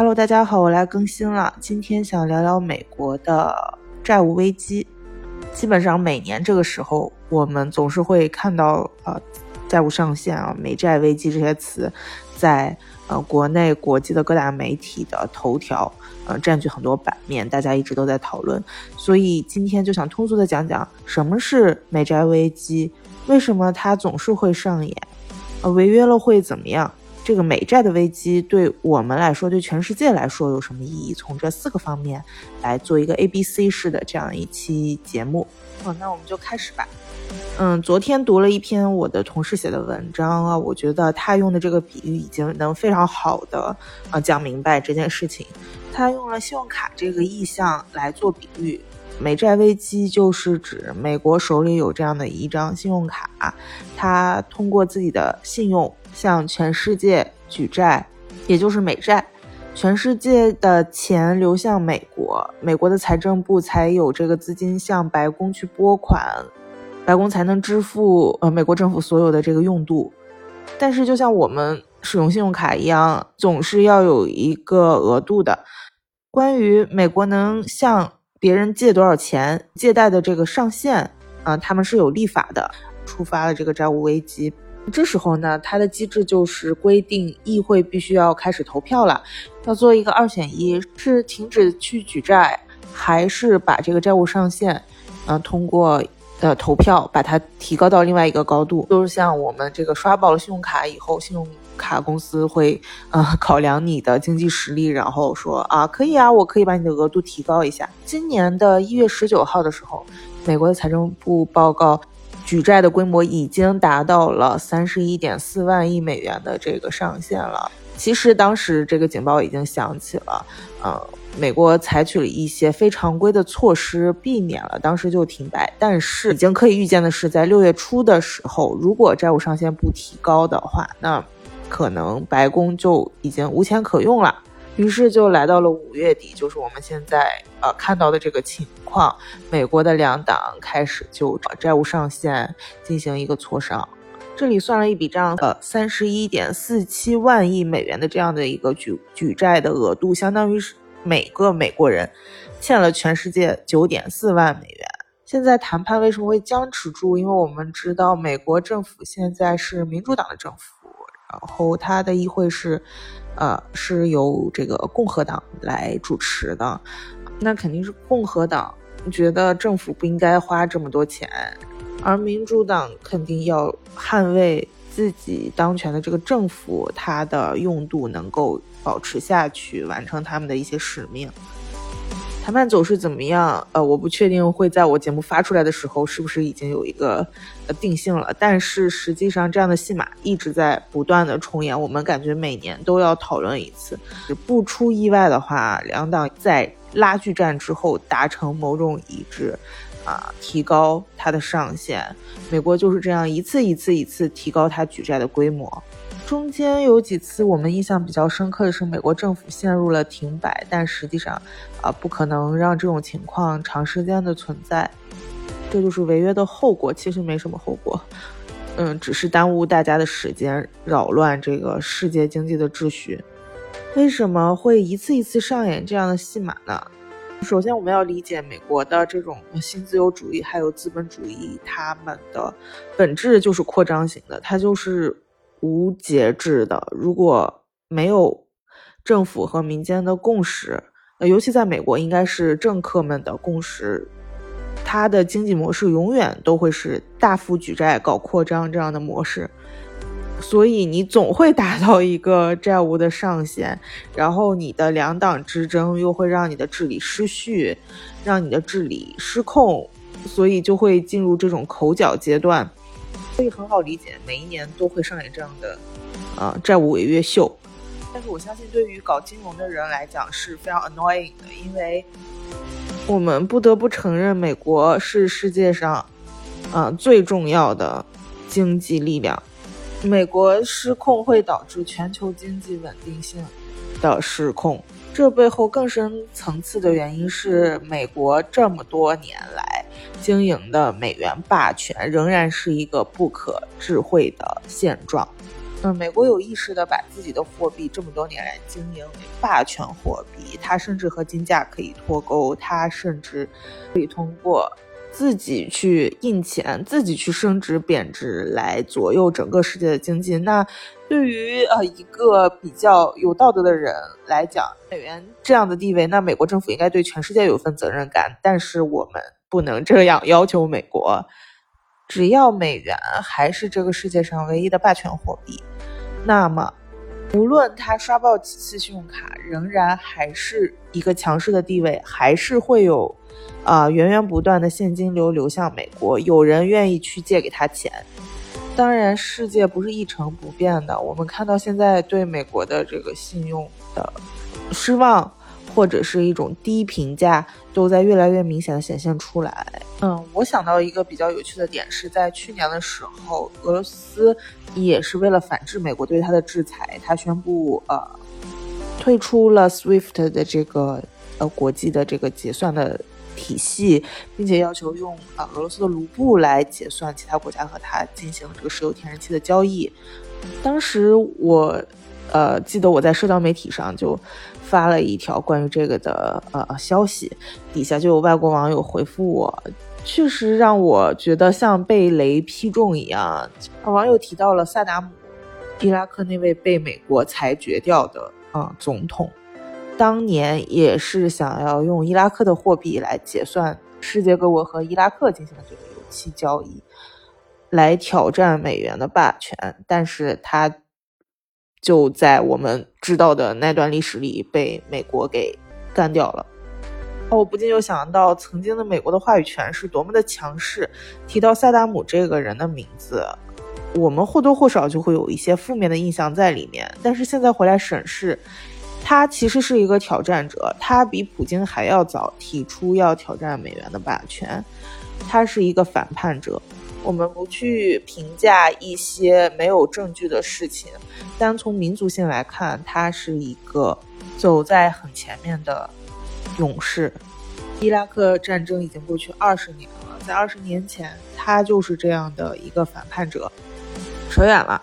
Hello，大家好，我来更新了。今天想聊聊美国的债务危机。基本上每年这个时候，我们总是会看到呃债务上限啊、美债危机这些词，在呃国内、国际的各大媒体的头条，呃占据很多版面，大家一直都在讨论。所以今天就想通俗的讲讲什么是美债危机，为什么它总是会上演，呃违约了会怎么样？这个美债的危机对我们来说，对全世界来说有什么意义？从这四个方面来做一个 A、B、C 式的这样一期节目。好，那我们就开始吧。嗯，昨天读了一篇我的同事写的文章啊，我觉得他用的这个比喻已经能非常好的啊讲明白这件事情。他用了信用卡这个意象来做比喻，美债危机就是指美国手里有这样的一张信用卡，它通过自己的信用。向全世界举债，也就是美债，全世界的钱流向美国，美国的财政部才有这个资金向白宫去拨款，白宫才能支付呃美国政府所有的这个用度。但是就像我们使用信用卡一样，总是要有一个额度的。关于美国能向别人借多少钱，借贷的这个上限啊，他们是有立法的，触发了这个债务危机。这时候呢，它的机制就是规定议会必须要开始投票了，要做一个二选一，是停止去举债，还是把这个债务上限，嗯，通过呃投票把它提高到另外一个高度。就是像我们这个刷爆了信用卡以后，信用卡公司会呃考量你的经济实力，然后说啊可以啊，我可以把你的额度提高一下。今年的一月十九号的时候，美国的财政部报告。举债的规模已经达到了三十一点四万亿美元的这个上限了。其实当时这个警报已经响起了，呃，美国采取了一些非常规的措施，避免了当时就停摆。但是已经可以预见的是，在六月初的时候，如果债务上限不提高的话，那可能白宫就已经无钱可用了。于是就来到了五月底，就是我们现在呃看到的这个情况。美国的两党开始就债务上限进行一个磋商。这里算了一笔账，呃，三十一点四七万亿美元的这样的一个举举债的额度，相当于是每个美国人欠了全世界九点四万美元。现在谈判为什么会僵持住？因为我们知道美国政府现在是民主党的政府，然后他的议会是。呃，是由这个共和党来主持的，那肯定是共和党觉得政府不应该花这么多钱，而民主党肯定要捍卫自己当权的这个政府，它的用度能够保持下去，完成他们的一些使命。谈判走势怎么样？呃，我不确定会在我节目发出来的时候是不是已经有一个呃定性了。但是实际上，这样的戏码一直在不断的重演，我们感觉每年都要讨论一次。不出意外的话，两党在拉锯战之后达成某种一致，啊，提高它的上限。美国就是这样一次一次一次提高它举债的规模。中间有几次我们印象比较深刻的是，美国政府陷入了停摆，但实际上，啊，不可能让这种情况长时间的存在，这就是违约的后果。其实没什么后果，嗯，只是耽误大家的时间，扰乱这个世界经济的秩序。为什么会一次一次上演这样的戏码呢？首先，我们要理解美国的这种新自由主义还有资本主义，它们的本质就是扩张型的，它就是。无节制的，如果没有政府和民间的共识，呃，尤其在美国，应该是政客们的共识，它的经济模式永远都会是大幅举债、搞扩张这样的模式。所以你总会达到一个债务的上限，然后你的两党之争又会让你的治理失序，让你的治理失控，所以就会进入这种口角阶段。所以很好理解，每一年都会上演这样的，啊，债务违约秀。但是我相信，对于搞金融的人来讲是非常 annoying 的，因为我们不得不承认，美国是世界上，啊，最重要的经济力量。美国失控会导致全球经济稳定性的失控。这背后更深层次的原因是，美国这么多年来经营的美元霸权仍然是一个不可智慧的现状。嗯，美国有意识的把自己的货币这么多年来经营为霸权货币，它甚至和金价可以脱钩，它甚至可以通过自己去印钱、自己去升值贬值来左右整个世界的经济。那对于呃一个比较有道德的人来讲，美元这样的地位，那美国政府应该对全世界有份责任感。但是我们不能这样要求美国。只要美元还是这个世界上唯一的霸权货币，那么无论他刷爆几次信用卡，仍然还是一个强势的地位，还是会有啊源源不断的现金流流向美国，有人愿意去借给他钱。当然，世界不是一成不变的，我们看到现在对美国的这个信用的失望。或者是一种低评价，都在越来越明显的显现出来。嗯，我想到一个比较有趣的点，是在去年的时候，俄罗斯也是为了反制美国对它的制裁，它宣布呃退出了 SWIFT 的这个呃国际的这个结算的体系，并且要求用啊俄罗斯的卢布来结算其他国家和它进行这个石油天然气的交易。当时我呃记得我在社交媒体上就。发了一条关于这个的呃消息，底下就有外国网友回复我，确实让我觉得像被雷劈中一样。网友提到了萨达姆，伊拉克那位被美国裁决掉的啊总统，当年也是想要用伊拉克的货币来结算世界各国和伊拉克进行的这个油气交易，来挑战美元的霸权，但是他。就在我们知道的那段历史里被美国给干掉了。哦，我不禁就想到，曾经的美国的话语权是多么的强势。提到萨达姆这个人的名字，我们或多或少就会有一些负面的印象在里面。但是现在回来审视，他其实是一个挑战者，他比普京还要早提出要挑战美元的霸权，他是一个反叛者。我们不去评价一些没有证据的事情，单从民族性来看，他是一个走在很前面的勇士。伊拉克战争已经过去二十年了，在二十年前，他就是这样的一个反叛者。扯远了，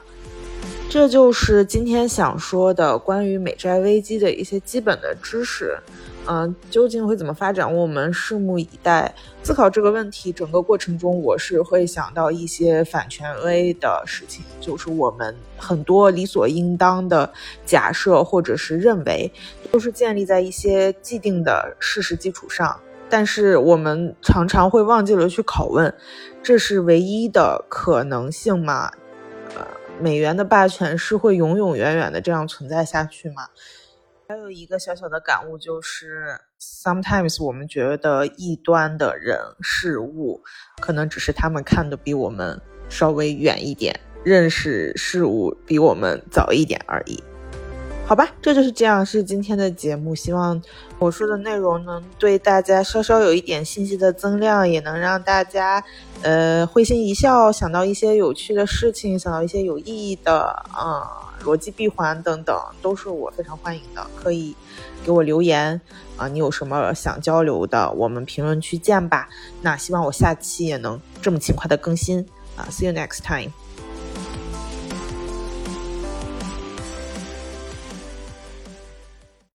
这就是今天想说的关于美债危机的一些基本的知识。嗯，究竟会怎么发展？我们拭目以待。思考这个问题整个过程中，我是会想到一些反权威的事情，就是我们很多理所应当的假设或者是认为，都是建立在一些既定的事实基础上。但是我们常常会忘记了去拷问，这是唯一的可能性吗？呃，美元的霸权是会永永远远的这样存在下去吗？还有一个小小的感悟，就是 sometimes 我们觉得异端的人事物，可能只是他们看的比我们稍微远一点，认识事物比我们早一点而已。好吧，这就是这样，是今天的节目。希望我说的内容能对大家稍稍有一点信息的增量，也能让大家呃会心一笑，想到一些有趣的事情，想到一些有意义的啊逻辑闭环等等，都是我非常欢迎的。可以给我留言啊，你有什么想交流的，我们评论区见吧。那希望我下期也能这么勤快的更新啊。See you next time.